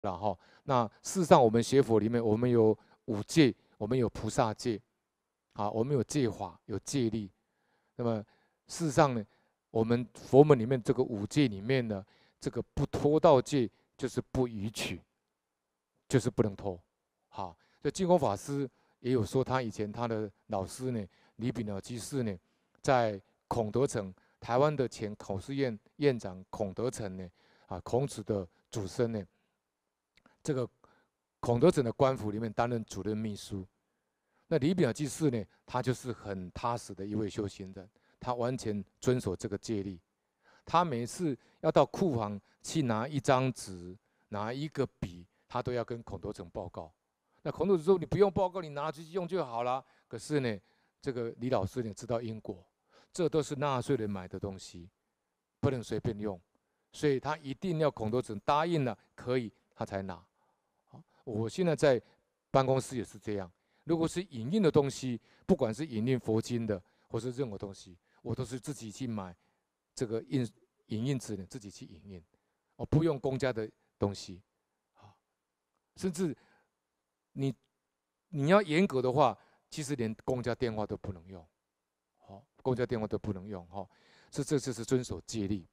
然后，那事实上，我们学佛里面，我们有五戒，我们有菩萨戒，啊，我们有戒法，有戒律。那么，事实上呢，我们佛门里面这个五戒里面呢，这个不偷盗戒就是不予取，就是不能偷。好，这净空法师也有说，他以前他的老师呢，李炳老居士呢，在孔德城，台湾的前考试院院长孔德成呢，啊，孔子的祖孙呢。这个孔德城的官府里面担任主任秘书，那李炳了居士呢，他就是很踏实的一位修行人，他完全遵守这个戒律。他每次要到库房去拿一张纸、拿一个笔，他都要跟孔德城报告。那孔德城说：“你不用报告，你拿出去用就好了。”可是呢，这个李老师呢知道因果，这都是纳税人买的东西，不能随便用，所以他一定要孔德城答应了可以，他才拿。我现在在办公室也是这样。如果是影印的东西，不管是影印佛经的，或是任何东西，我都是自己去买这个印影印纸的，自己去影印，我不用公家的东西。啊，甚至你你要严格的话，其实连公家电话都不能用。好，公家电话都不能用。哈，这这就是遵守戒律。